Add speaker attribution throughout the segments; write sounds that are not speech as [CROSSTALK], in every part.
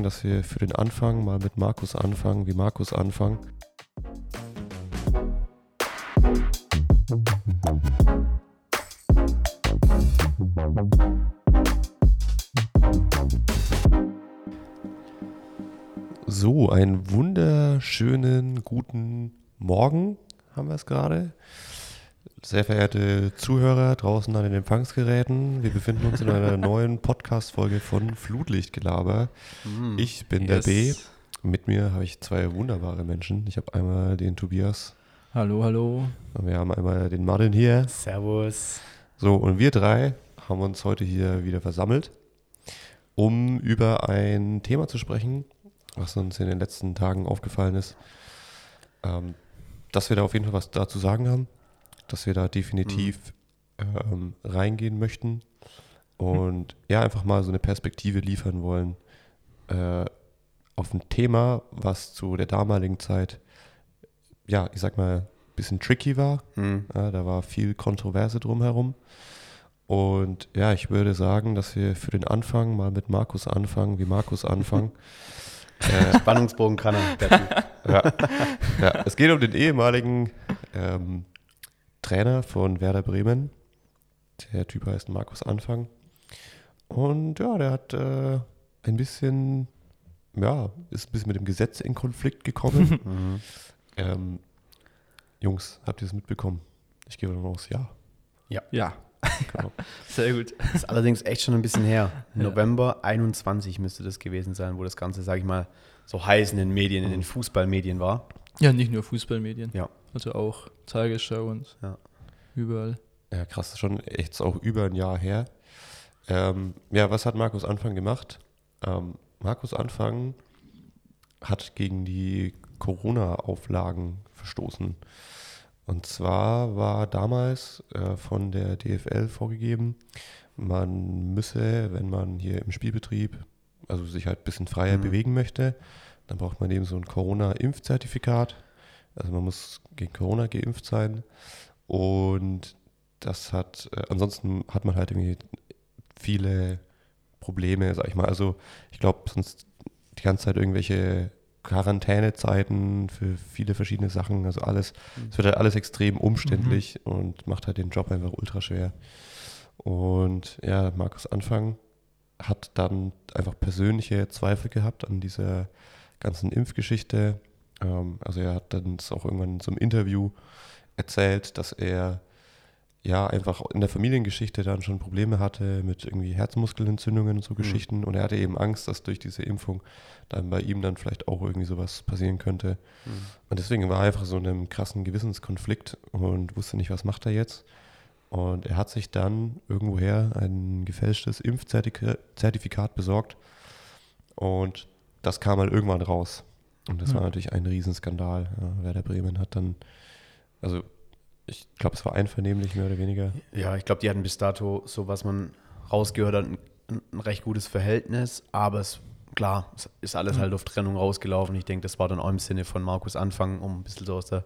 Speaker 1: Dass wir für den Anfang mal mit Markus anfangen, wie Markus anfangen. So, einen wunderschönen guten Morgen haben wir es gerade. Sehr verehrte Zuhörer draußen an den Empfangsgeräten, wir befinden uns in einer [LAUGHS] neuen Podcast-Folge von Flutlichtgelaber.
Speaker 2: Mm,
Speaker 1: Ich bin
Speaker 2: yes.
Speaker 1: der B. Mit mir habe ich zwei wunderbare Menschen. Ich habe einmal den Tobias
Speaker 2: Hallo, hallo.
Speaker 1: und wir haben einmal den Martin hier.
Speaker 3: Servus.
Speaker 1: So, und wir drei haben uns heute hier wieder versammelt, um über ein Thema zu sprechen, was uns in den letzten Tagen aufgefallen ist. Ähm, dass wir da auf jeden Fall was dazu sagen haben, dass wir da definitiv ähm, reingehen möchten und ja, einfach mal so eine Perspektive liefern wollen äh, auf ein Thema, was zu der damaligen Zeit, ja, ich sag mal, ein bisschen tricky war.
Speaker 3: Hm.
Speaker 1: Ja, da war viel Kontroverse drumherum. Und ja, ich würde sagen, dass wir für den Anfang mal mit Markus anfangen, wie Markus anfangen. [LAUGHS] äh,
Speaker 3: Spannungsbogen kann er. [LAUGHS]
Speaker 1: Ja, ja, es geht um den ehemaligen ähm, Trainer von Werder Bremen. Der Typ heißt Markus Anfang. Und ja, der hat äh, ein bisschen, ja, ist ein bisschen mit dem Gesetz in Konflikt gekommen. [LAUGHS]
Speaker 3: Mhm.
Speaker 1: ähm, Jungs, habt ihr es mitbekommen? Ich gehe davon aus, ja.
Speaker 2: Ja,
Speaker 1: Genau. [LAUGHS]
Speaker 2: sehr gut.
Speaker 3: Ist allerdings echt schon ein bisschen her.
Speaker 2: Ja.
Speaker 3: November 21 müsste das gewesen sein, wo das Ganze, sage ich mal, so heiß in den Medien, in den Fußballmedien war.
Speaker 2: Ja, nicht nur Fußballmedien.
Speaker 3: Ja.
Speaker 2: Also auch Tagesschau und
Speaker 3: Ja.
Speaker 2: überall.
Speaker 1: Ja, krass, schon echt auch über ein Jahr her. Ähm, ja, was hat Markus Anfang gemacht? Ähm, Markus Anfang hat gegen die Corona-Auflagen verstoßen. Und zwar war damals äh, von der DFL vorgegeben, man müsse, wenn man hier im Spielbetrieb, also sich halt ein bisschen freier
Speaker 3: Mhm.
Speaker 1: bewegen möchte, dann braucht man eben so ein Corona-Impfzertifikat. Also man muss gegen Corona geimpft sein. Und das hat, äh, ansonsten hat man halt irgendwie viele Probleme, sag ich mal. Also ich glaube, sonst die ganze Zeit irgendwelche Quarantänezeiten für viele verschiedene Sachen, also alles, es wird halt alles extrem umständlich und macht halt den Job einfach ultra schwer. Und ja, Markus Anfang hat dann einfach persönliche Zweifel gehabt an dieser ganzen Impfgeschichte. Ähm, also er hat dann auch irgendwann in so einem Interview erzählt, dass er ja einfach in der Familiengeschichte dann schon Probleme hatte mit irgendwie Herzmuskelentzündungen und so Geschichten und er hatte eben Angst, dass durch diese Impfung dann bei ihm dann vielleicht auch irgendwie sowas passieren könnte.
Speaker 3: Mhm.
Speaker 1: Und deswegen war er einfach so in einem krassen Gewissenskonflikt und wusste nicht, was macht er jetzt. Und er hat sich dann irgendwoher ein gefälschtes Impfzertifikat besorgt und das kam halt irgendwann raus. Und das
Speaker 2: Ja.
Speaker 1: war natürlich ein Riesenskandal. Ja, Werder Bremen hat dann, also ich glaube, es war einvernehmlich mehr oder weniger.
Speaker 3: Ja, ich glaube, die hatten bis dato, so was man rausgehört hat, ein, ein recht gutes Verhältnis. Aber es, klar, es ist alles
Speaker 2: Mhm.
Speaker 3: halt auf Trennung rausgelaufen. Ich denke, das war dann auch im Sinne von Markus Anfang, um ein bisschen so aus der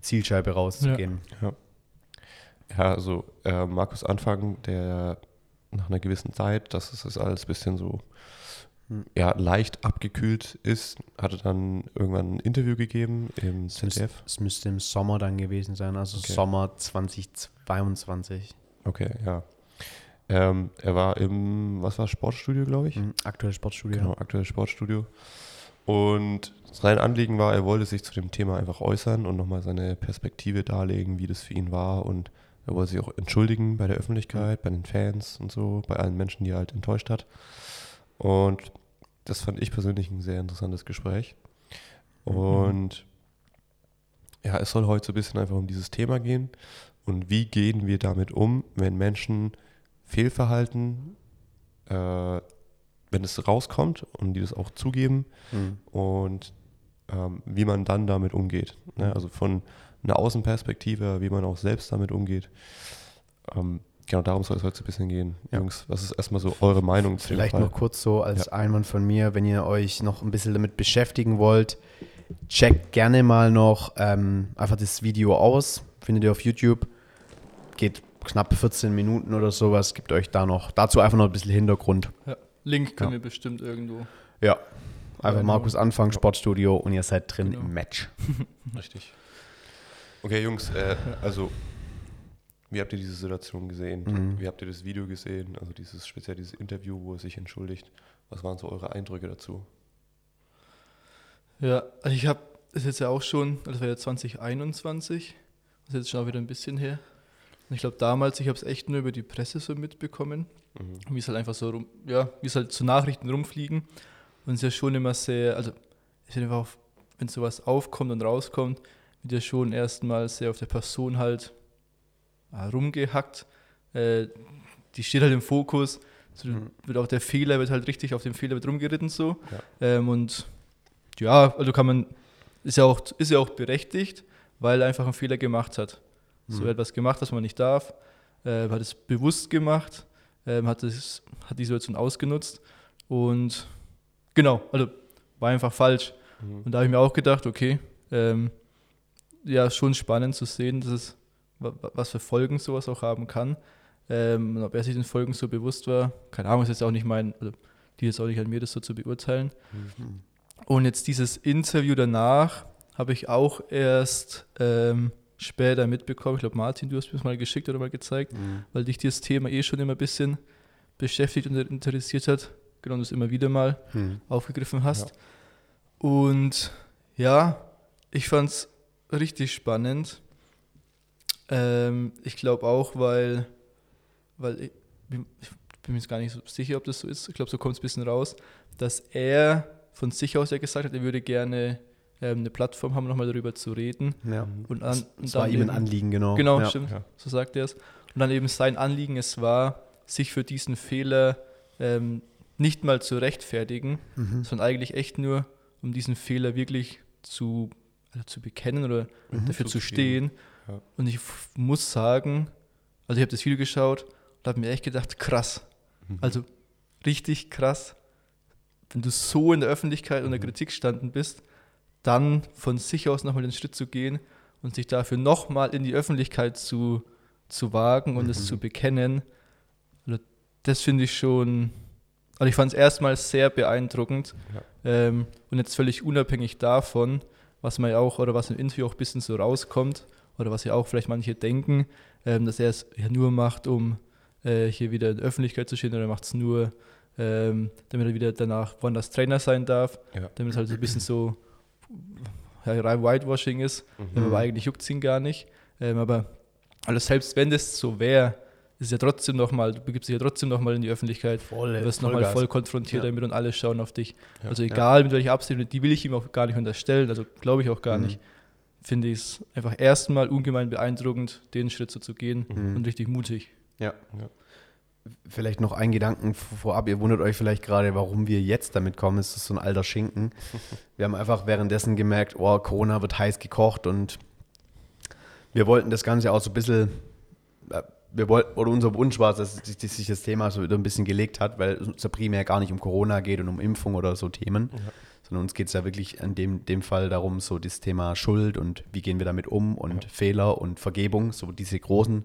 Speaker 3: Zielscheibe rauszugehen.
Speaker 1: Ja, also äh, Markus Anfang, der nach einer gewissen Zeit, das alles ein bisschen so. Ja, leicht abgekühlt ist, hatte dann irgendwann ein Interview gegeben im ZDF.
Speaker 3: es müsste im Sommer dann gewesen sein, also
Speaker 1: Okay.
Speaker 3: Sommer 2022.
Speaker 1: Okay, ja. Ähm, er war im, was war Sportstudio, glaube ich?
Speaker 3: Mhm, Aktuell Sportstudio.
Speaker 1: Genau, aktuelles Sportstudio. Und sein Anliegen war, er wollte sich zu dem Thema einfach äußern und nochmal seine Perspektive darlegen, wie das für ihn war. Und er wollte sich auch entschuldigen bei der Öffentlichkeit, bei den Fans und so, bei allen Menschen, die er halt enttäuscht hat. Und das fand ich persönlich ein sehr interessantes Gespräch. Und ja, es soll heute so ein bisschen einfach um dieses Thema gehen. Und wie gehen wir damit um, wenn Menschen Fehlverhalten, äh, wenn es rauskommt und die das auch zugeben
Speaker 3: Mhm.
Speaker 1: und ähm, wie man dann damit umgeht. Ne? Also von einer Außenperspektive, wie man auch selbst damit umgeht. Ähm, genau darum soll es heute so ein bisschen gehen.
Speaker 3: Ja.
Speaker 1: Jungs, was ist erstmal so eure Meinung zu dem
Speaker 3: Vielleicht noch kurz so als Einwand von mir, wenn ihr euch noch ein bisschen damit beschäftigen wollt, checkt gerne mal noch ähm, einfach das Video aus. Findet ihr auf YouTube. Geht knapp 14 Minuten oder sowas. Gibt euch da noch, dazu einfach noch ein bisschen Hintergrund.
Speaker 2: Ja. Link können
Speaker 3: Ja.
Speaker 2: wir bestimmt irgendwo.
Speaker 3: Ja. Einfach
Speaker 2: Ja,
Speaker 3: Markus Anfang, Sportstudio und ihr seid drin
Speaker 2: Genau.
Speaker 3: im Match. [LAUGHS]
Speaker 1: Richtig. Okay, Jungs, äh, also wie habt ihr diese Situation gesehen?
Speaker 3: Mhm.
Speaker 1: Wie habt ihr das Video gesehen? Also dieses speziell dieses Interview, wo er sich entschuldigt. Was waren so eure Eindrücke dazu?
Speaker 2: Ja, also ich habe, ist jetzt ja auch schon, das war ja 2021, das ist jetzt schon auch wieder ein bisschen her. Und ich glaube damals, ich habe es echt nur über die Presse so mitbekommen,
Speaker 1: Mhm.
Speaker 2: wie es halt einfach so rum, ja, wie es halt zu Nachrichten rumfliegen. Und es ist ja schon immer sehr, also ich finde einfach, wenn sowas aufkommt und rauskommt, wird ja schon erstmal sehr auf der Person halt rumgehackt. Äh, die steht halt im Fokus. So
Speaker 3: Mhm.
Speaker 2: wird auch der Fehler wird halt richtig auf dem Fehler wird rumgeritten so.
Speaker 1: Ja.
Speaker 2: Ähm, und ja, also kann man, ist ja auch, ist ja auch berechtigt, weil er einfach einen Fehler gemacht hat. So
Speaker 3: Mhm.
Speaker 2: etwas gemacht, was man nicht darf, äh, hat es bewusst gemacht, ähm, hat, es, hat die Situation ausgenutzt und genau, also war einfach falsch.
Speaker 1: Mhm.
Speaker 2: Und da habe ich mir auch gedacht, okay, ähm, ja, schon spannend zu sehen, dass es, was für Folgen sowas auch haben kann. Ähm, ob er sich den Folgen so bewusst war, keine Ahnung, ist jetzt auch nicht mein, also die ist auch nicht an mir, das so zu beurteilen.
Speaker 3: Mhm.
Speaker 2: Und jetzt dieses Interview danach habe ich auch erst ähm, später mitbekommen. Ich glaube, Martin, du hast mir das mal geschickt oder mal gezeigt,
Speaker 3: Mhm.
Speaker 2: weil dich dieses Thema eh schon immer ein bisschen beschäftigt und interessiert hat. Genau, und das immer wieder mal
Speaker 3: Mhm.
Speaker 2: aufgegriffen hast. Und ja, ich fand es richtig spannend. Ähm, ich glaube auch, weil, weil ich, bin- ich bin mir jetzt gar nicht so sicher, ob das so ist. Ich glaube, so kommt es ein bisschen raus, dass er von sich aus ja gesagt hat, er würde gerne ähm, eine Plattform haben, nochmal darüber zu reden.
Speaker 3: Ja.
Speaker 2: Und, an,
Speaker 3: Das war ihm ein Anliegen, genau.
Speaker 2: Genau,
Speaker 3: ja.
Speaker 2: stimmt.
Speaker 1: Ja.
Speaker 2: So sagt er es. Und dann eben sein Anliegen, es war, sich für diesen Fehler ähm, nicht mal zu rechtfertigen,
Speaker 3: Mhm.
Speaker 2: sondern eigentlich echt nur, um diesen Fehler wirklich zu, also zu bekennen oder
Speaker 3: Mhm.
Speaker 2: dafür zu
Speaker 1: Zuzugeben.
Speaker 2: stehen.
Speaker 1: Ja.
Speaker 2: Und ich muss sagen, also ich habe das Video geschaut und habe mir echt gedacht, krass.
Speaker 1: Mhm.
Speaker 2: Also richtig krass, wenn du so in der Öffentlichkeit
Speaker 1: Mhm.
Speaker 2: Kritik standen bist, dann von sich aus nochmal den Schritt zu gehen und sich dafür nochmal in die Öffentlichkeit zu, zu wagen und es
Speaker 3: Mhm.
Speaker 2: zu bekennen. Also das finde ich schon, also ich fand es erstmal sehr beeindruckend
Speaker 1: Ja.
Speaker 2: ähm, und jetzt völlig unabhängig davon, was man ja auch oder was im Interview auch ein bisschen so rauskommt oder was ja auch vielleicht manche denken, ähm, dass er es ja nur macht, um äh, hier wieder in der Öffentlichkeit zu stehen oder macht es nur, ähm, damit er wieder danach woanders Trainer sein darf,
Speaker 1: Ja.
Speaker 2: damit es halt so ein bisschen so ja, rein Whitewashing ist,
Speaker 1: Mhm.
Speaker 2: aber eigentlich juckt es ihn gar nicht. Ähm, aber also selbst wenn das so wäre, ist es ja trotzdem nochmal, du begibst dich ja trotzdem nochmal in die Öffentlichkeit,
Speaker 3: Voll,
Speaker 2: du wirst nochmal voll konfrontiert
Speaker 3: Ja.
Speaker 2: damit und alle schauen auf dich.
Speaker 1: Ja.
Speaker 2: Also egal mit welcher Absicht, die will ich ihm auch gar nicht unterstellen, also glaube ich auch gar
Speaker 3: Mhm.
Speaker 2: nicht. Finde ich es einfach erstmal ungemein beeindruckend, den Schritt so zu gehen
Speaker 3: Mhm.
Speaker 2: und richtig mutig.
Speaker 3: Ja.
Speaker 1: Ja.
Speaker 3: Vielleicht noch ein Gedanken vorab. Ihr wundert euch vielleicht gerade, warum wir jetzt damit kommen. Es ist so ein alter Schinken. [LAUGHS] Wir haben einfach währenddessen gemerkt, oh, Corona wird heiß gekocht und wir wollten das Ganze auch so ein bisschen, äh, wir wollten, oder unser Wunsch war, dass sich, dass sich das Thema so wieder ein bisschen gelegt hat, weil es ja primär gar nicht um Corona geht und um Impfung oder so Themen,
Speaker 1: Ja.
Speaker 3: Sondern uns geht es ja wirklich in dem, dem Fall darum, so das Thema Schuld und wie gehen wir damit um und Fehler und Vergebung, so diese großen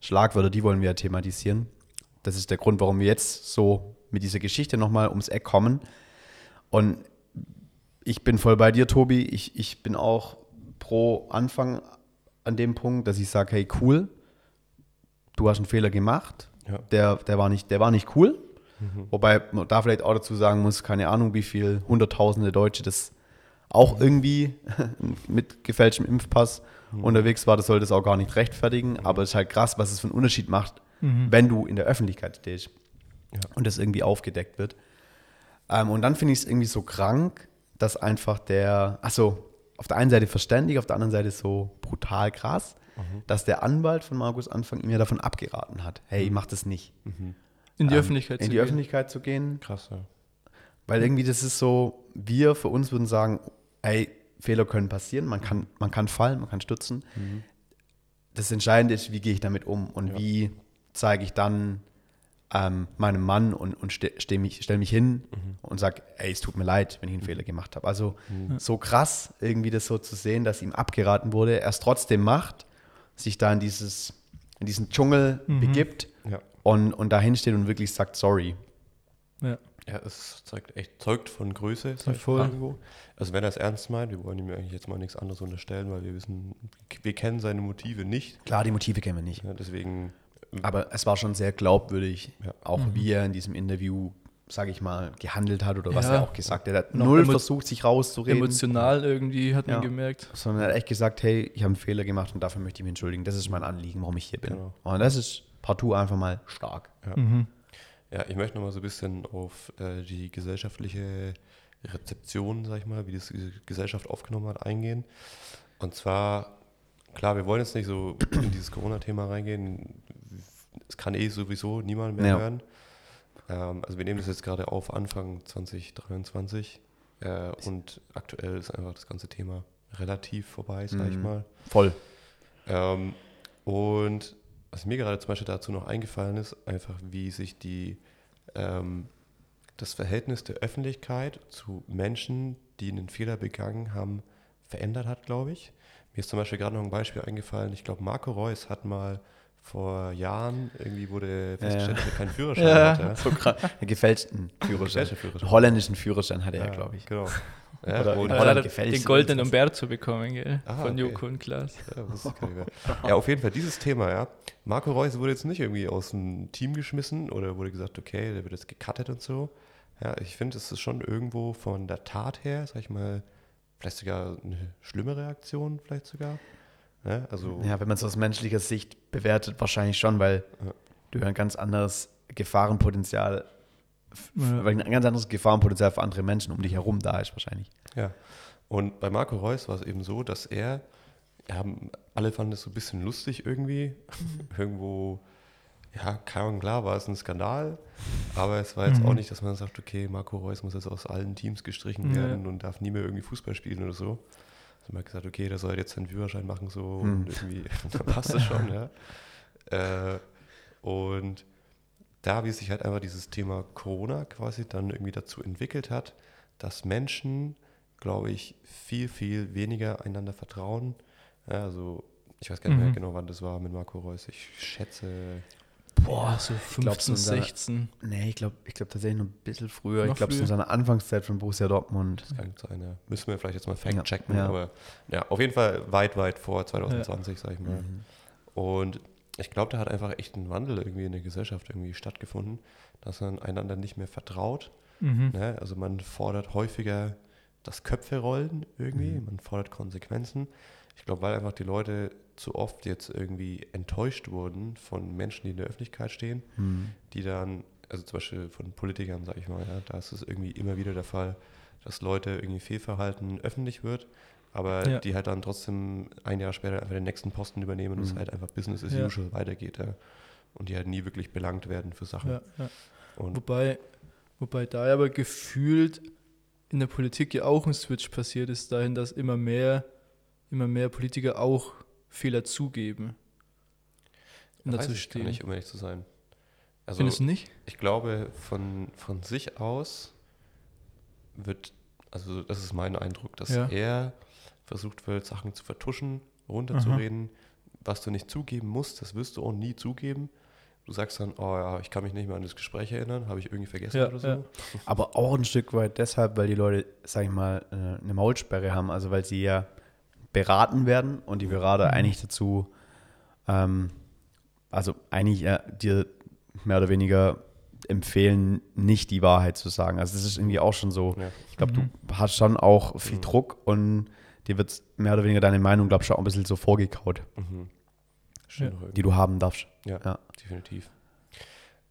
Speaker 3: Schlagwörter, die wollen wir ja thematisieren. Das ist der Grund, warum wir jetzt so mit dieser Geschichte nochmal ums Eck kommen. Und ich bin voll bei dir, Tobi. Ich, ich bin auch pro Anfang an dem Punkt, dass ich sage, hey, cool, du hast einen Fehler gemacht.
Speaker 1: Ja.
Speaker 3: Der, der, war nicht, der war nicht cool.
Speaker 1: Mhm.
Speaker 3: Wobei man da vielleicht auch dazu sagen muss, keine Ahnung, wie viel hunderttausende Deutsche das auch irgendwie [LAUGHS] mit gefälschtem Impfpass unterwegs war. Das sollte es auch gar nicht rechtfertigen. Aber es ist halt krass, was es für einen Unterschied macht, wenn du in der Öffentlichkeit stehst
Speaker 1: Ja.
Speaker 3: und das irgendwie aufgedeckt wird. Ähm, und dann finde ich es irgendwie so krank, dass einfach der, achso, auf der einen Seite verständlich, auf der anderen Seite so brutal krass, dass der Anwalt von Markus Anfang ihm ja davon abgeraten hat. Hey, mach das nicht.
Speaker 2: In die
Speaker 3: Ähm,
Speaker 2: Öffentlichkeit
Speaker 3: in
Speaker 2: zu
Speaker 3: die
Speaker 2: gehen.
Speaker 3: Öffentlichkeit zu gehen,
Speaker 1: Krass, ja.
Speaker 3: weil irgendwie das ist so, wir für uns würden sagen, ey, Fehler können passieren, man kann, man kann fallen, man kann stürzen. Das Entscheidende ist, wie gehe ich damit um und
Speaker 1: Ja.
Speaker 3: wie zeige ich dann ähm, meinem Mann und, und ste steh mich, stell mich hin und sage, ey, es tut mir leid, wenn ich einen Fehler gemacht habe. Also so krass, irgendwie das so zu sehen, dass ihm abgeraten wurde, er es trotzdem macht, sich da in dieses in diesen Dschungel
Speaker 2: Mhm.
Speaker 3: begibt
Speaker 1: Ja.
Speaker 3: Und, und dahin steht und wirklich sagt sorry.
Speaker 2: Ja.
Speaker 1: Ja, es zeugt echt, zeugt von Größe, sag irgendwo. Also wenn er es ernst meint, wir wollen ihm eigentlich jetzt mal nichts anderes unterstellen, weil wir wissen, wir kennen seine Motive nicht.
Speaker 3: Klar, die Motive kennen wir nicht.
Speaker 1: Ja, deswegen,
Speaker 3: Aber es war schon sehr glaubwürdig,
Speaker 1: Ja.
Speaker 3: auch
Speaker 2: Mhm.
Speaker 3: wie er in diesem Interview, sage ich mal, gehandelt hat oder was
Speaker 2: Ja.
Speaker 3: er auch gesagt hat. Er hat
Speaker 2: Noch
Speaker 3: null versucht, sich rauszureden,
Speaker 2: Emotional irgendwie hat man gemerkt.
Speaker 3: sondern er hat echt gesagt, hey, ich habe einen Fehler gemacht und dafür möchte ich mich entschuldigen. Das ist mein Anliegen, warum ich hier bin.
Speaker 1: Genau.
Speaker 3: Und das ist partout einfach mal stark.
Speaker 2: Mhm.
Speaker 1: ja, ich möchte nochmal so ein bisschen auf äh, die gesellschaftliche Rezeption, sag ich mal, wie das die Gesellschaft aufgenommen hat, eingehen. Und zwar, klar, wir wollen jetzt nicht so in dieses Corona-Thema reingehen. Es kann eh sowieso niemand mehr
Speaker 3: Ja.
Speaker 1: hören. Ähm, also wir nehmen das jetzt gerade auf Anfang 2023 äh, und aktuell ist einfach das ganze Thema relativ vorbei, sag ich
Speaker 3: Mhm.
Speaker 1: mal.
Speaker 3: Voll.
Speaker 1: Ähm, und was mir gerade zum Beispiel dazu noch eingefallen ist, einfach wie sich die, ähm, das Verhältnis der Öffentlichkeit zu Menschen, die einen Fehler begangen haben, verändert hat, glaube ich. Mir ist zum Beispiel gerade noch ein Beispiel eingefallen. Ich glaube, Marco Reus hat mal vor Jahren irgendwie wurde festgestellt,
Speaker 3: Ja.
Speaker 1: dass er keinen Führerschein
Speaker 2: Ja.
Speaker 1: hatte. [LAUGHS]
Speaker 3: So krass. Einen gefälschten Führerschein.
Speaker 1: Führerschein.
Speaker 3: Einen holländischen Führerschein hatte er, glaube ich.
Speaker 1: Genau. [LAUGHS] Ja,
Speaker 3: Oder in Holland
Speaker 2: hat
Speaker 3: gefällt
Speaker 2: den goldenen. Umberto bekommen, gell?
Speaker 1: Ah,
Speaker 2: Von
Speaker 1: okay.
Speaker 2: Joko und Klaas.
Speaker 1: Ja, ja, auf jeden Fall dieses Thema, ja. Marco Reus wurde jetzt nicht irgendwie aus dem Team geschmissen oder wurde gesagt, okay, der wird jetzt gecuttet und so. Ja, ich finde, es ist schon irgendwo von der Tat her, sag ich mal, vielleicht sogar eine schlimme Reaktion, vielleicht sogar. Ja, also,
Speaker 3: Ja, wenn man es aus menschlicher Sicht bewertet, wahrscheinlich schon, weil
Speaker 1: Ja.
Speaker 3: du ein ganz anderes Gefahrenpotenzial,
Speaker 2: Ja.
Speaker 3: weil ein ganz anderes Gefahrenpotenzial für andere Menschen um dich herum da ist, wahrscheinlich.
Speaker 1: ja. Und bei Marco Reus war es eben so, dass er, ja, alle fanden es so ein bisschen lustig irgendwie. [LAUGHS] Irgendwo, ja, keine klar war es ein Skandal, aber es war jetzt
Speaker 2: Mhm.
Speaker 1: auch nicht, dass man sagt, okay, Marco Reus muss jetzt aus allen Teams gestrichen werden und darf nie mehr irgendwie Fußball spielen oder so. Man hat gesagt, okay, der soll jetzt seinen Führerschein machen so
Speaker 3: Mhm.
Speaker 1: und irgendwie, [LAUGHS] da passt es schon, ja. Äh, und da, wie sich halt einfach dieses Thema Corona quasi dann irgendwie dazu entwickelt hat, dass Menschen, glaube ich, viel, viel weniger einander vertrauen. Also, ich weiß gar nicht mehr
Speaker 2: Mhm.
Speaker 1: genau, wann das war mit Marco Reus. Ich schätze,
Speaker 2: Boah, so
Speaker 3: glaub,
Speaker 2: 15,
Speaker 3: so in seiner-
Speaker 2: 16.
Speaker 3: Nee, ich glaube ich glaub tatsächlich noch ein bisschen früher.
Speaker 2: Noch
Speaker 3: ich glaube, es ist seiner Anfangszeit von Borussia Dortmund.
Speaker 1: das kann sein, ja. Müssen wir vielleicht jetzt mal fact-checken,
Speaker 3: ja.
Speaker 1: aber ja, auf jeden Fall weit, weit vor 2020, sag ich mal.
Speaker 3: Mhm.
Speaker 1: Und ich glaube, da hat einfach echt ein Wandel irgendwie in der Gesellschaft irgendwie stattgefunden, dass man einander nicht mehr vertraut.
Speaker 2: Mhm.
Speaker 1: Ne? Also man fordert häufiger das Köpfe rollen irgendwie,
Speaker 3: Mhm.
Speaker 1: man fordert Konsequenzen. Ich glaube, weil einfach die Leute zu oft jetzt irgendwie enttäuscht wurden von Menschen, die in der Öffentlichkeit stehen,
Speaker 3: Mhm.
Speaker 1: die dann, also zum Beispiel von Politikern, sage ich mal, ja, da ist es irgendwie immer wieder der Fall, dass Leute irgendwie Fehlverhalten öffentlich wird, aber
Speaker 2: Ja.
Speaker 1: die halt dann trotzdem ein Jahr später einfach den nächsten Posten übernehmen und es
Speaker 3: Mhm.
Speaker 1: halt einfach Business as
Speaker 2: Ja.
Speaker 1: usual weitergeht. Ja. Und die halt nie wirklich belangt werden für Sachen.
Speaker 2: Wobei, wobei da aber gefühlt in der Politik ja auch ein Switch passiert ist, dahin, dass immer mehr, immer mehr Politiker auch Fehler zugeben und
Speaker 1: weiß
Speaker 2: dazu
Speaker 1: ich gar
Speaker 2: stehen.
Speaker 1: nicht, um ehrlich zu sein. Also
Speaker 2: Findest du nicht?
Speaker 1: ich glaube, von, von sich aus wird, also das ist mein Eindruck, dass
Speaker 2: Ja.
Speaker 1: er versucht wird, Sachen zu vertuschen, runterzureden. Was du nicht zugeben musst, das wirst du auch nie zugeben. Du sagst dann, oh ja, ich kann mich nicht mehr an das Gespräch erinnern, habe ich irgendwie vergessen
Speaker 2: Ja,
Speaker 1: oder so.
Speaker 2: ja.
Speaker 3: Aber auch ein Stück weit deshalb, weil die Leute, sag ich mal, äh, eine Maulsperre haben. Also weil sie ja beraten werden und die Berater eigentlich dazu, ähm, also eigentlich ja, dir mehr oder weniger empfehlen, nicht die Wahrheit zu sagen. Also das ist irgendwie auch schon so.
Speaker 1: Ja.
Speaker 3: Ich glaube,
Speaker 2: Mhm.
Speaker 3: du hast schon auch viel
Speaker 1: Mhm.
Speaker 3: Druck und dir wird mehr oder weniger deine Meinung, glaube ich, schon auch ein bisschen so vorgekaut,
Speaker 1: Mhm. Irgendwie.
Speaker 3: die du haben darfst.
Speaker 1: Ja,
Speaker 3: Ja.
Speaker 1: definitiv.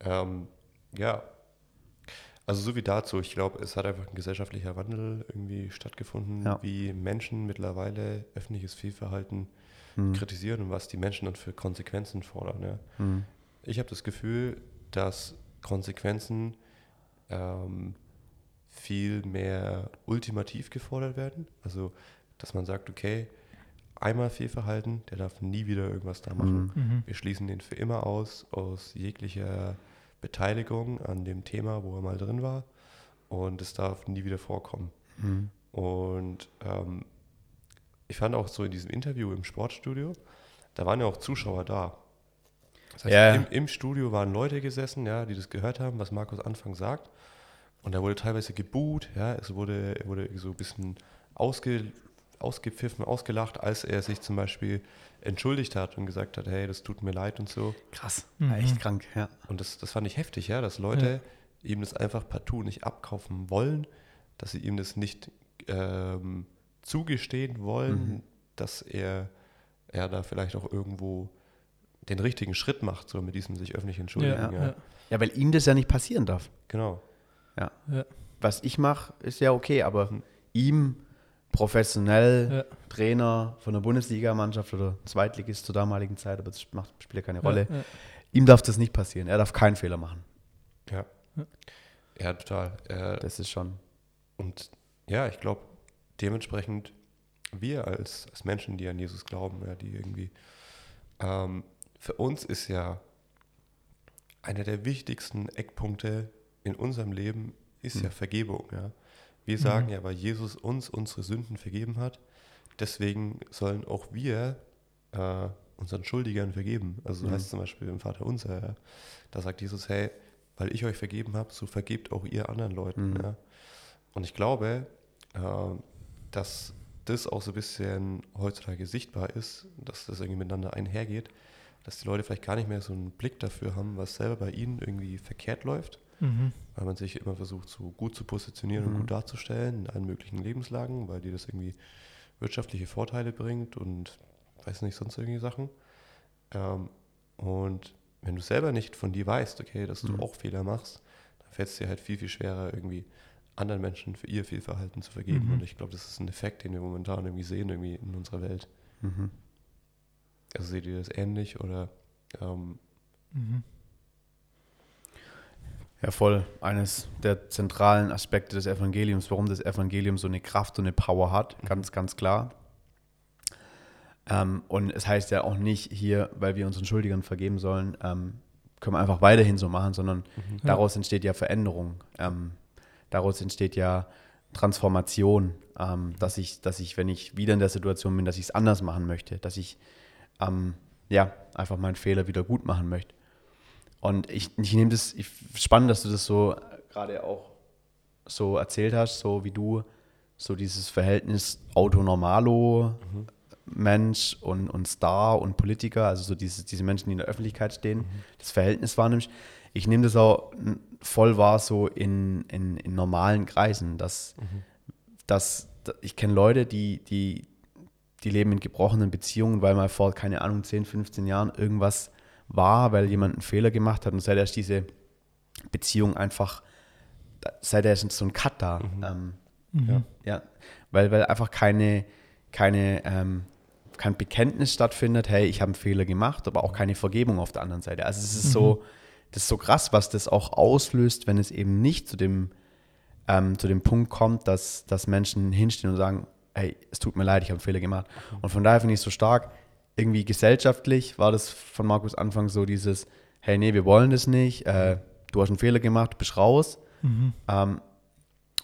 Speaker 1: Ähm, ja, also so wie dazu, ich glaube, es hat einfach ein gesellschaftlicher Wandel irgendwie stattgefunden,
Speaker 3: Ja.
Speaker 1: wie Menschen mittlerweile öffentliches Fehlverhalten
Speaker 3: Hm.
Speaker 1: kritisieren und was die Menschen dann für Konsequenzen fordern. Ja.
Speaker 3: Hm.
Speaker 1: Ich habe das Gefühl, dass Konsequenzen ähm, viel mehr ultimativ gefordert werden. Also, dass man sagt, okay, einmal Fehlverhalten, der darf nie wieder irgendwas da machen.
Speaker 3: Hm.
Speaker 2: Mhm.
Speaker 1: Wir schließen den für immer aus, aus jeglicher Beteiligung an dem Thema, wo er mal drin war. Und es darf nie wieder vorkommen.
Speaker 3: Hm.
Speaker 1: Und ähm, ich fand auch so in diesem Interview im Sportstudio, da waren ja auch Zuschauer da. Das heißt,
Speaker 3: Ja.
Speaker 1: im, im Studio waren Leute gesessen, ja, die das gehört haben, was Markus Anfang sagt. Und da wurde teilweise gebuht, ja, es wurde, er wurde so ein bisschen ausge, ausgepfiffen, ausgelacht, als er sich zum Beispiel entschuldigt hat und gesagt hat, hey, das tut mir leid und so.
Speaker 3: Krass.
Speaker 2: Mhm.
Speaker 3: Echt krank, ja.
Speaker 1: Und das, das fand ich heftig, ja, dass Leute ihm das einfach partout nicht abkaufen wollen, dass sie ihm das nicht ähm, zugestehen wollen,
Speaker 3: Mhm.
Speaker 1: dass er, er da vielleicht auch irgendwo den richtigen Schritt macht, so mit diesem sich öffentlich entschuldigen.
Speaker 2: Ja,
Speaker 1: Ja,
Speaker 2: ja.
Speaker 3: Ja, weil ihm das ja nicht passieren darf.
Speaker 1: Genau.
Speaker 3: Ja.
Speaker 2: Ja.
Speaker 3: Was ich mache, ist ja okay, aber
Speaker 1: Mhm.
Speaker 3: ihm professionell
Speaker 2: Ja.
Speaker 3: Trainer von der Bundesligamannschaft oder Zweitligist zur damaligen Zeit, aber das macht, spielt ja keine Rolle.
Speaker 2: Ja, ja.
Speaker 3: Ihm darf das nicht passieren. Er darf keinen Fehler machen.
Speaker 1: Ja. Ja, total. Äh,
Speaker 3: Das ist schon.
Speaker 1: Und ja, ich glaube, dementsprechend wir als, als Menschen, die an Jesus glauben, ja, die irgendwie, ähm, für uns ist ja einer der wichtigsten Eckpunkte in unserem Leben ist
Speaker 3: Mhm.
Speaker 1: ja Vergebung. Ja. Wir sagen ja, weil Jesus uns unsere Sünden vergeben hat, deswegen sollen auch wir äh, unseren Schuldigern vergeben. Also so
Speaker 3: Mhm.
Speaker 1: heißt es zum Beispiel im Vater unser, ja. da sagt Jesus, hey, weil ich euch vergeben habe, so vergebt auch ihr anderen Leuten.
Speaker 3: Mhm.
Speaker 1: Ja. Und ich glaube, äh, dass das auch so ein bisschen heutzutage sichtbar ist, dass das irgendwie miteinander einhergeht, dass die Leute vielleicht gar nicht mehr so einen Blick dafür haben, was selber bei ihnen irgendwie verkehrt läuft,
Speaker 2: Mhm.
Speaker 1: weil man sich immer versucht, so gut zu positionieren und
Speaker 3: Mhm.
Speaker 1: gut darzustellen in allen möglichen Lebenslagen, weil dir das irgendwie wirtschaftliche Vorteile bringt und weiß nicht, sonst irgendwie Sachen. Ähm, und wenn du selber nicht von dir weißt, okay, dass du
Speaker 3: Mhm.
Speaker 1: auch Fehler machst, dann fällt es dir halt viel, viel schwerer, irgendwie anderen Menschen für ihr Fehlverhalten zu vergeben.
Speaker 2: Mhm.
Speaker 1: Und ich glaube, das ist ein Effekt, den wir momentan irgendwie sehen, irgendwie in unserer Welt.
Speaker 3: Mhm.
Speaker 1: Also seht ihr das ähnlich oder ähm,
Speaker 2: Mhm.
Speaker 3: Ja, voll. Eines der zentralen Aspekte des Evangeliums, warum das Evangelium so eine Kraft und eine Power hat, ganz, ganz klar. Ähm, und es heißt ja auch nicht hier, weil wir unseren Schuldigern vergeben sollen, ähm, können wir einfach weiterhin so machen, sondern
Speaker 1: Mhm.
Speaker 3: daraus entsteht ja Veränderung. Ähm, daraus entsteht ja Transformation, ähm, dass, ich, dass ich, wenn ich wieder in der Situation bin, dass ich es anders machen möchte, dass ich ähm, ja, einfach meinen Fehler wieder gut machen möchte. Und ich, ich nehme das, ich, spannend, dass du das so gerade auch so erzählt hast, so wie du so dieses Verhältnis Auto-Normalo, Mensch und, und Star und Politiker, also so diese, diese Menschen, die in der Öffentlichkeit stehen, das Verhältnis wahrnimmst. Ich nehme das auch voll wahr so in, in, in normalen Kreisen, dass, dass da- ich kenne Leute, die, die, die leben in gebrochenen Beziehungen, weil mal vor, keine Ahnung, 10, 15 Jahren irgendwas war, weil jemand einen Fehler gemacht hat und seither ist diese Beziehung einfach, da- seither ist so ein Cut da. Ähm,
Speaker 2: Mhm.
Speaker 3: ja, weil, weil einfach keine, keine, ähm, kein Bekenntnis stattfindet, hey, ich habe einen Fehler gemacht, aber auch keine Vergebung auf der anderen Seite. Also es ist so, das ist so krass, was das auch auslöst, wenn es eben nicht zu dem, ähm, zu dem Punkt kommt, dass, dass Menschen hinstehen und sagen, hey, es tut mir leid, ich habe einen Fehler gemacht. Und von daher finde ich es so stark, irgendwie gesellschaftlich war das von Markus Anfang so dieses, hey, nee, wir wollen das nicht, äh, du hast einen Fehler gemacht, du bist raus.
Speaker 2: Mhm.
Speaker 3: Ähm,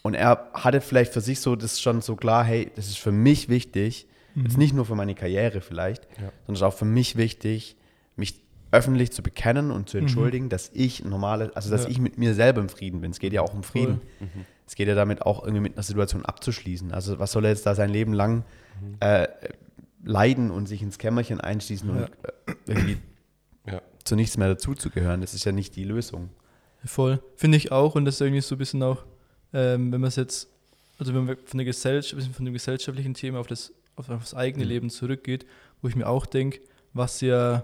Speaker 3: und er hatte vielleicht für sich so das schon so klar, hey, das ist für mich wichtig, jetzt nicht nur für meine Karriere vielleicht,
Speaker 1: Ja.
Speaker 3: sondern es ist auch für mich wichtig, mich öffentlich zu bekennen und zu entschuldigen, dass ich normale, also dass
Speaker 2: Ja.
Speaker 3: ich mit mir selber im Frieden bin. Es geht ja auch um Frieden.
Speaker 1: Mhm.
Speaker 3: Es geht ja damit auch irgendwie mit einer Situation abzuschließen. Also was soll er jetzt da sein Leben lang äh, leiden und sich ins Kämmerchen einschließen und äh, irgendwie
Speaker 1: ja.
Speaker 3: zu nichts mehr dazuzugehören? Das ist ja nicht die Lösung.
Speaker 2: Voll. Finde ich auch. Und das ist irgendwie so ein bisschen auch, ähm, wenn man es jetzt, also wenn man von der Gesellschaft, von dem gesellschaftlichen Thema auf das, auf das eigene
Speaker 3: Mhm.
Speaker 2: Leben zurückgeht, wo ich mir auch denke, was ja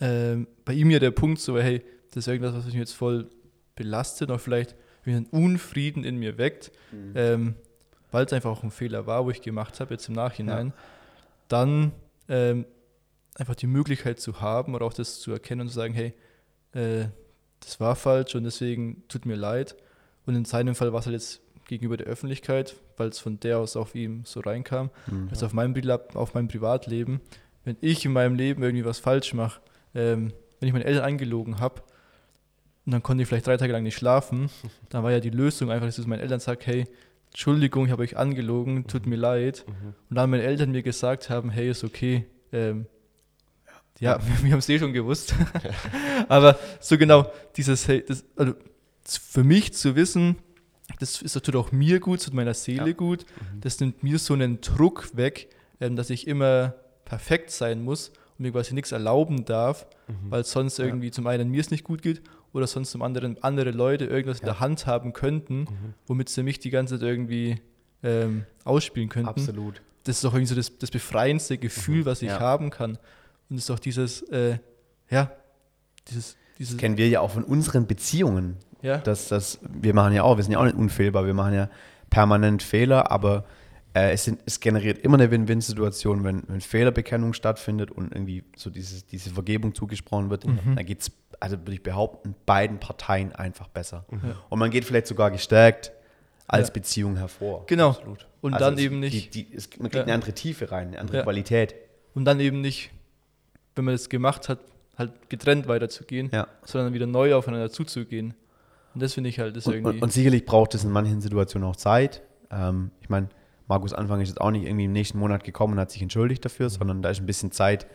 Speaker 2: ähm, bei ihm ja der Punkt so, hey, das ist irgendwas, was mich jetzt voll belastet, auch vielleicht einen Unfrieden in mir weckt, ähm, weil es einfach auch ein Fehler war, wo ich gemacht habe, jetzt im Nachhinein, dann ähm, einfach die Möglichkeit zu haben oder auch das zu erkennen und zu sagen, hey, äh, das war falsch und deswegen tut mir leid. Und in seinem Fall war es halt jetzt gegenüber der Öffentlichkeit, weil es von der aus auf ihm so reinkam,
Speaker 3: Mhm.
Speaker 2: also auf mein, Pri- auf mein Privatleben. Wenn ich in meinem Leben irgendwie was falsch mache, ähm, wenn ich meine Eltern angelogen habe und dann konnte ich vielleicht drei Tage lang nicht schlafen, [LAUGHS] dann war ja die Lösung einfach, dass ich meinen Eltern sage, hey, Entschuldigung, ich habe euch angelogen, tut mir leid.
Speaker 1: Mhm.
Speaker 2: Und dann meine Eltern mir gesagt haben, hey, ist okay, ähm, Ja, [LAUGHS] wir, wir haben es eh schon gewusst. [LAUGHS] [LAUGHS] Aber so genau, dieses, hey, das, also für mich zu wissen, das, ist, das tut auch mir gut, es tut meiner Seele
Speaker 3: Ja.
Speaker 2: gut.
Speaker 1: Mhm.
Speaker 2: Das nimmt mir so einen Druck weg, ähm, dass ich immer perfekt sein muss und mir quasi nichts erlauben darf,
Speaker 1: Mhm.
Speaker 2: weil sonst
Speaker 3: Ja.
Speaker 2: irgendwie zum einen mir es nicht gut geht oder sonst zum anderen andere Leute irgendwas in
Speaker 3: Ja.
Speaker 2: der Hand haben könnten,
Speaker 1: Mhm.
Speaker 2: womit sie mich die ganze Zeit irgendwie ähm, ausspielen könnten.
Speaker 3: Absolut.
Speaker 2: Das ist auch irgendwie so das, das befreiendste Gefühl,
Speaker 1: Mhm.
Speaker 2: was ich
Speaker 3: Ja.
Speaker 2: haben kann. Und es ist auch dieses, äh, ja, dieses, dieses,
Speaker 3: Das kennen wir ja auch von unseren Beziehungen.
Speaker 2: ja,
Speaker 3: dass das, wir machen ja auch, wir sind ja auch nicht unfehlbar, wir machen ja permanent Fehler, aber äh, es, sind, es generiert immer eine Win-Win-Situation, wenn, wenn Fehlerbekennung stattfindet und irgendwie so dieses, diese Vergebung zugesprochen wird,
Speaker 2: Mhm.
Speaker 3: dann geht es, also würde ich behaupten, beiden Parteien einfach besser.
Speaker 2: Ja.
Speaker 3: Und man geht vielleicht sogar gestärkt als
Speaker 2: Ja.
Speaker 3: Beziehung hervor.
Speaker 2: genau.
Speaker 1: Absolut.
Speaker 2: Und
Speaker 3: Also
Speaker 2: dann
Speaker 3: es-
Speaker 2: eben nicht,
Speaker 3: Die, die, es, man kriegt
Speaker 2: Ja.
Speaker 3: eine andere Tiefe rein, eine andere
Speaker 2: Ja.
Speaker 3: Qualität.
Speaker 2: und dann eben nicht, wenn man das gemacht hat, halt getrennt weiterzugehen,
Speaker 3: Ja.
Speaker 2: sondern wieder neu aufeinander zuzugehen. Und das finde ich halt, das
Speaker 3: Und,
Speaker 2: irgendwie.
Speaker 3: und, und sicherlich braucht es in manchen Situationen auch Zeit. Ähm, ich meine, Markus Anfang ist jetzt auch nicht irgendwie im nächsten Monat gekommen und hat sich entschuldigt dafür, sondern da ist ein bisschen Zeit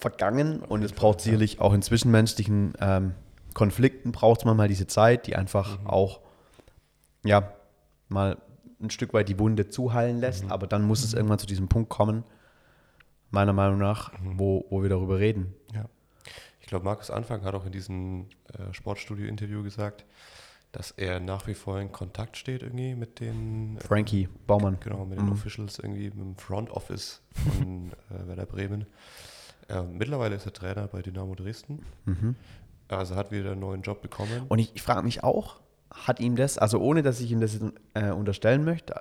Speaker 3: vergangen und es braucht sicherlich auch in zwischenmenschlichen ähm, Konflikten braucht es manchmal diese Zeit, die einfach auch ja mal ein Stück weit die Wunde zuheilen lässt, aber dann muss es irgendwann zu diesem Punkt kommen, meiner Meinung nach, wo, wo wir darüber reden.
Speaker 1: Ja. Ich glaube, Markus Anfang hat auch in diesem äh, Sportstudio-Interview gesagt, dass er nach wie vor in Kontakt steht irgendwie mit den äh,
Speaker 3: Frankie Baumann.
Speaker 1: Genau, mit den
Speaker 3: Mhm.
Speaker 1: Officials irgendwie, mit dem Front Office von [LAUGHS] äh, Werder Bremen. Äh, mittlerweile ist er Trainer bei Dynamo Dresden.
Speaker 3: Mhm.
Speaker 1: Also hat wieder einen neuen Job bekommen.
Speaker 3: Und ich, ich frage mich auch, hat ihm das, also ohne dass ich ihm das äh, unterstellen möchte,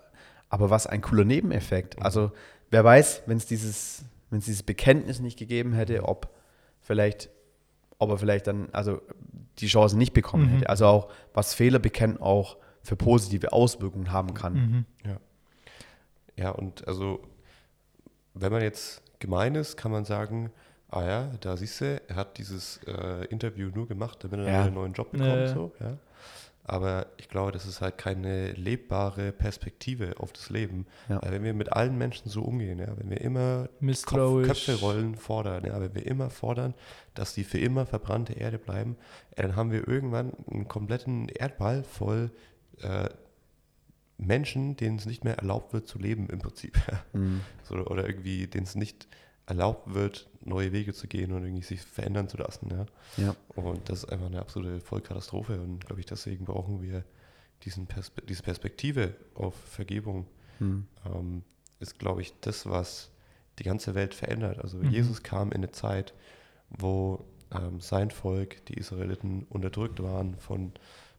Speaker 3: aber was ein cooler Nebeneffekt. Also wer weiß, wenn es dieses, wenn es dieses Bekenntnis nicht gegeben hätte, ob vielleicht, ob er vielleicht dann, also die Chance nicht bekommen
Speaker 2: Mhm.
Speaker 3: hätte. Also auch, was Fehler bekennen auch für positive Auswirkungen haben kann.
Speaker 2: mhm.
Speaker 1: Ja, und also, wenn man jetzt gemein ist, kann man sagen, ah ja, da siehst du, er hat dieses äh, Interview nur gemacht, damit er
Speaker 3: Ja.
Speaker 1: einen neuen Job bekommt.
Speaker 2: Ja, ja.
Speaker 1: So, ja. Aber ich glaube, das ist halt keine lebbare Perspektive auf das Leben.
Speaker 3: Ja.
Speaker 1: Weil wenn wir mit allen Menschen so umgehen, ja, wenn wir immer Kopf,
Speaker 2: Misstrauisch.
Speaker 1: Köpfe rollen fordern, ja, wenn wir immer fordern, dass die für immer verbrannte Erde bleiben, dann haben wir irgendwann einen kompletten Erdball voll äh, Menschen, denen es nicht mehr erlaubt wird zu leben im Prinzip.
Speaker 3: Mhm.
Speaker 1: so, oder irgendwie, denen es nicht erlaubt wird, neue Wege zu gehen und irgendwie sich verändern zu lassen. Ja.
Speaker 3: Ja.
Speaker 1: Und das ist einfach eine absolute Vollkatastrophe. Und glaube ich, deswegen brauchen wir diesen Perspe diese Perspektive auf Vergebung.
Speaker 3: Mhm.
Speaker 1: Ähm, ist, glaube ich, das, was die ganze Welt verändert. Also
Speaker 2: Mhm.
Speaker 1: Jesus kam in eine Zeit, wo ähm, sein Volk, die Israeliten, unterdrückt waren von,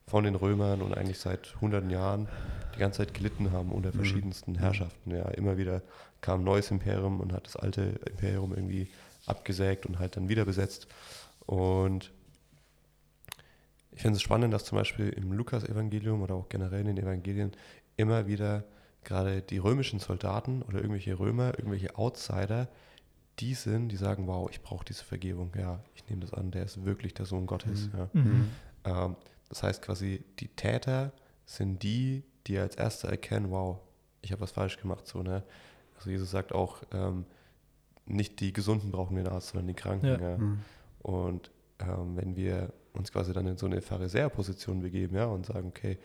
Speaker 1: von den Römern und eigentlich seit hunderten Jahren die ganze Zeit gelitten haben unter
Speaker 3: Mhm.
Speaker 1: verschiedensten Herrschaften. Ja, immer wieder kam ein neues Imperium und hat das alte Imperium irgendwie abgesägt und halt dann wieder besetzt. Und ich finde es spannend, dass zum Beispiel im Lukas-Evangelium oder auch generell in den Evangelien immer wieder gerade die römischen Soldaten oder irgendwelche Römer, irgendwelche Outsider, die sind, die sagen, wow, ich brauche diese Vergebung. Ja, ich nehme das an, der ist wirklich der Sohn Gottes.
Speaker 3: Mhm.
Speaker 1: Ja.
Speaker 2: Mhm.
Speaker 1: Ähm, das heißt quasi, die Täter sind die, die als Erste erkennen, wow, ich habe was falsch gemacht. So, ne? Also Jesus sagt auch, ähm, nicht die Gesunden brauchen den Arzt, sondern die Kranken.
Speaker 2: Ja.
Speaker 1: Ja.
Speaker 3: Mhm.
Speaker 1: Und ähm, wenn wir uns quasi dann in so eine Pharisäerposition begeben, ja, und sagen, okay,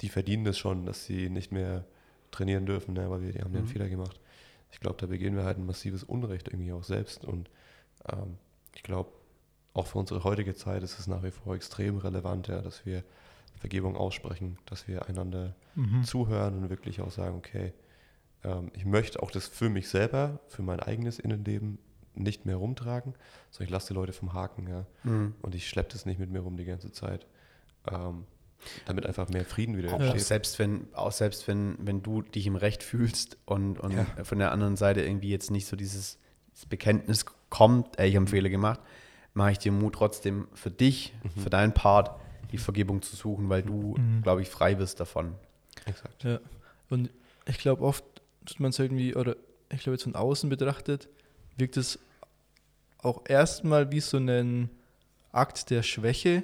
Speaker 1: die verdienen das schon, dass sie nicht mehr trainieren dürfen, ne, weil wir die haben ja einen
Speaker 3: Mhm.
Speaker 1: Fehler gemacht. Ich glaube, da begehen wir halt ein massives Unrecht irgendwie auch selbst. Und ähm, ich glaube, auch für unsere heutige Zeit ist es nach wie vor extrem relevant, ja, dass wir Vergebung aussprechen, dass wir einander
Speaker 2: Mhm.
Speaker 1: zuhören und wirklich auch sagen, okay, ähm, ich möchte auch das für mich selber, für mein eigenes Innenleben nicht mehr rumtragen, sondern ich lasse die Leute vom Haken, ja.
Speaker 3: Mhm.
Speaker 1: Und ich schleppe das nicht mit mir rum die ganze Zeit. Ähm, damit einfach mehr Frieden wieder
Speaker 3: Auch, auch
Speaker 1: entsteht.
Speaker 3: selbst wenn, auch selbst wenn, wenn du dich im Recht fühlst und, und
Speaker 1: Ja.
Speaker 3: von der anderen Seite irgendwie jetzt nicht so dieses, dieses Bekenntnis kommt, ey, ich habe einen Fehler gemacht, mache ich dir Mut trotzdem für dich,
Speaker 1: Mhm.
Speaker 3: für deinen Part, die Vergebung zu suchen, weil du,
Speaker 2: Mhm.
Speaker 3: glaube ich, frei wirst davon.
Speaker 1: Exakt.
Speaker 2: Ja. Und ich glaube, oft tut man es irgendwie, oder ich glaube, jetzt von außen betrachtet, wirkt es auch erstmal wie so ein Akt der Schwäche.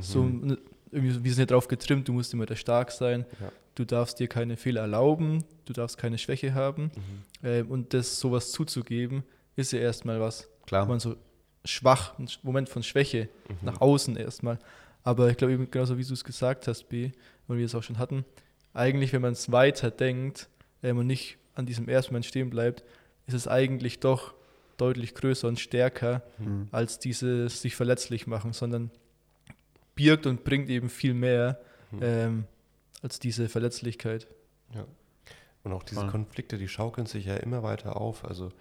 Speaker 2: So,
Speaker 1: Mhm.
Speaker 2: irgendwie, wir sind ja drauf getrimmt, du musst immer der Stark sein,
Speaker 1: Ja.
Speaker 2: du darfst dir keine Fehler erlauben, du darfst keine Schwäche haben.
Speaker 1: Mhm.
Speaker 2: Ähm, und das sowas zuzugeben, ist ja erstmal was.
Speaker 3: Klar.
Speaker 2: Man so schwach, ein Moment von Schwäche
Speaker 1: Mhm.
Speaker 2: nach außen erstmal. Aber ich glaube, eben genauso wie du es gesagt hast, B, und wir es auch schon hatten, eigentlich, wenn man es weiter denkt ähm, und nicht an diesem ersten Moment stehen bleibt, ist es eigentlich doch deutlich größer und stärker
Speaker 3: Mhm.
Speaker 2: als dieses sich verletzlich machen, sondern birgt und bringt eben viel mehr
Speaker 1: Mhm.
Speaker 2: ähm, als diese Verletzlichkeit.
Speaker 1: Ja. Und auch diese. Konflikte, die schaukeln sich ja immer weiter auf. Also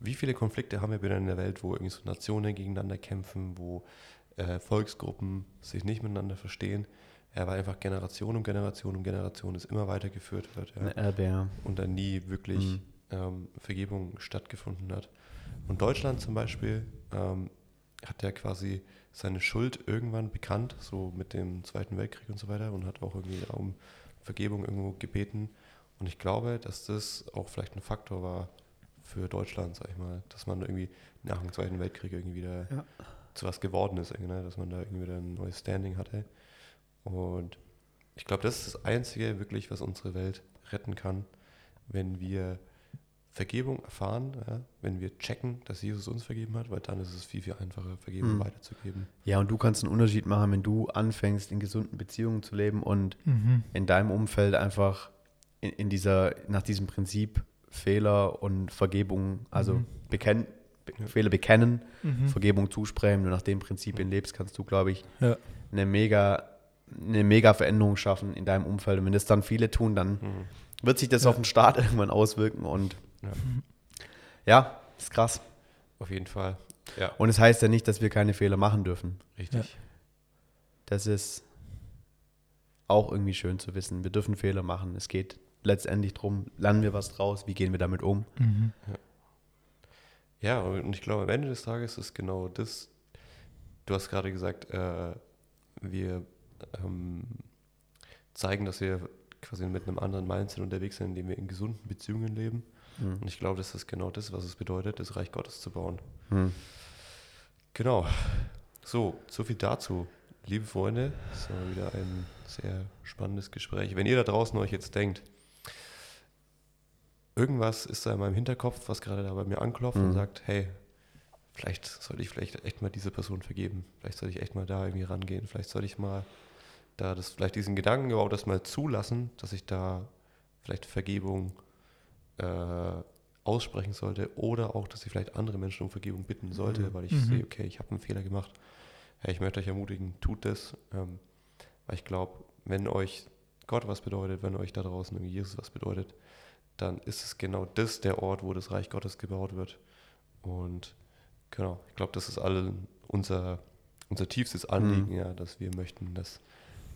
Speaker 1: wie viele Konflikte haben wir wieder in der Welt, wo irgendwie so Nationen gegeneinander kämpfen, wo äh, Volksgruppen sich nicht miteinander verstehen, ja, weil einfach Generation um Generation um Generation es immer weiter geführt wird ja,
Speaker 3: Eine Erbe, ja.
Speaker 1: und dann nie wirklich
Speaker 3: Mhm.
Speaker 1: ähm, Vergebung stattgefunden hat. Und Deutschland zum Beispiel ähm, hat ja quasi seine Schuld irgendwann bekannt, so mit dem Zweiten Weltkrieg und so weiter, und hat auch irgendwie um Vergebung irgendwo gebeten. Und ich glaube, dass das auch vielleicht ein Faktor war für Deutschland, sag ich mal, dass man irgendwie nach dem Zweiten Weltkrieg irgendwie wieder
Speaker 3: Ja.
Speaker 1: zu was geworden ist, ne? dass man da irgendwie wieder ein neues Standing hatte. Und ich glaube, das ist das Einzige wirklich, was unsere Welt retten kann, wenn wir Vergebung erfahren, ja? wenn wir checken, dass Jesus uns vergeben hat, weil dann ist es viel, viel einfacher, Vergebung
Speaker 3: Mhm.
Speaker 1: weiterzugeben.
Speaker 3: Ja, und du kannst einen Unterschied machen, wenn du anfängst, in gesunden Beziehungen zu leben und in deinem Umfeld einfach in, in dieser, nach diesem Prinzip Fehler und Vergebung, also
Speaker 2: Mhm.
Speaker 3: bekennen, be
Speaker 1: Ja.
Speaker 3: Fehler bekennen,
Speaker 2: Mhm.
Speaker 3: Vergebung zusprechen und nach dem Prinzipien lebst, kannst du, glaube ich,
Speaker 2: Ja.
Speaker 3: eine mega, eine mega Veränderung schaffen in deinem Umfeld. Und wenn das dann viele tun, dann
Speaker 1: Mhm.
Speaker 3: wird sich das
Speaker 2: Ja.
Speaker 3: auf den Staat [LAUGHS] irgendwann auswirken und
Speaker 1: Ja.
Speaker 3: ja, ist krass.
Speaker 1: Auf jeden Fall. Ja,
Speaker 3: Und es heißt ja nicht, dass wir keine Fehler machen dürfen.
Speaker 1: richtig.
Speaker 3: Das ist auch irgendwie schön zu wissen. Wir dürfen Fehler machen. Es geht letztendlich darum, lernen wir was draus, wie gehen wir damit um.
Speaker 2: Mhm.
Speaker 1: Ja, und ich glaube, am Ende des Tages ist genau das, du hast gerade gesagt, äh, wir ähm, zeigen, dass wir quasi mit einem anderen Mindset unterwegs sind, indem wir in gesunden Beziehungen leben.
Speaker 3: Hm.
Speaker 1: Und ich glaube, das ist genau das, was es bedeutet, das Reich Gottes zu bauen.
Speaker 3: Hm.
Speaker 1: Genau. So, so viel dazu. Liebe Freunde, das war wieder ein sehr spannendes Gespräch. Wenn ihr da draußen euch jetzt denkt, irgendwas ist da in meinem Hinterkopf, was gerade da bei mir anklopft und
Speaker 3: Mhm.
Speaker 1: sagt, hey, vielleicht sollte ich vielleicht echt mal diese Person vergeben. Vielleicht sollte ich echt mal da irgendwie rangehen. Vielleicht sollte ich mal da das, vielleicht diesen Gedanken überhaupt das mal zulassen, dass ich da vielleicht Vergebung äh, aussprechen sollte oder auch, dass ich vielleicht andere Menschen um Vergebung bitten sollte,
Speaker 3: Mhm.
Speaker 1: weil ich
Speaker 2: Mhm.
Speaker 1: sehe, okay, ich habe einen Fehler gemacht. Hey, ich möchte euch ermutigen, tut das, ähm, weil ich glaube, wenn euch Gott was bedeutet, wenn euch da draußen irgendwie Jesus was bedeutet, dann ist es genau das der Ort, wo das Reich Gottes gebaut wird. Und genau, ich glaube, das ist alle unser, unser tiefstes Anliegen,
Speaker 3: Mhm.
Speaker 1: ja, dass wir möchten, dass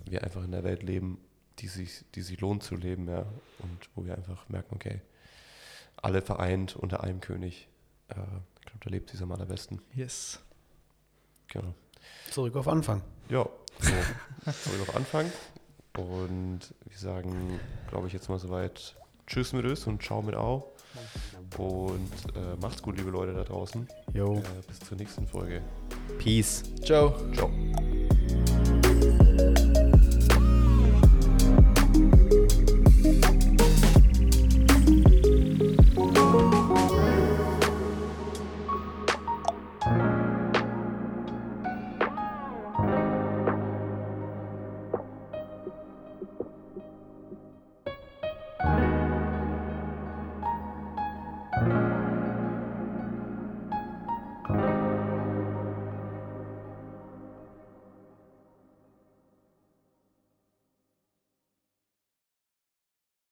Speaker 1: wir einfach in der Welt leben, die sich, die sich lohnt zu leben, ja, und wo wir einfach merken, okay, alle vereint unter einem König. Äh, ich glaube, da lebt sie am allerbesten.
Speaker 2: Yes.
Speaker 1: Genau.
Speaker 3: Zurück auf Anfang.
Speaker 1: Ja, so, zurück auf Anfang. Und wir sagen, glaube ich, jetzt mal soweit Tschüss mit Ös und Ciao mit Au. Und äh, macht's gut, liebe Leute da draußen.
Speaker 3: Jo,
Speaker 1: Äh, bis zur nächsten Folge.
Speaker 3: Peace.
Speaker 2: Ciao.
Speaker 1: Ciao.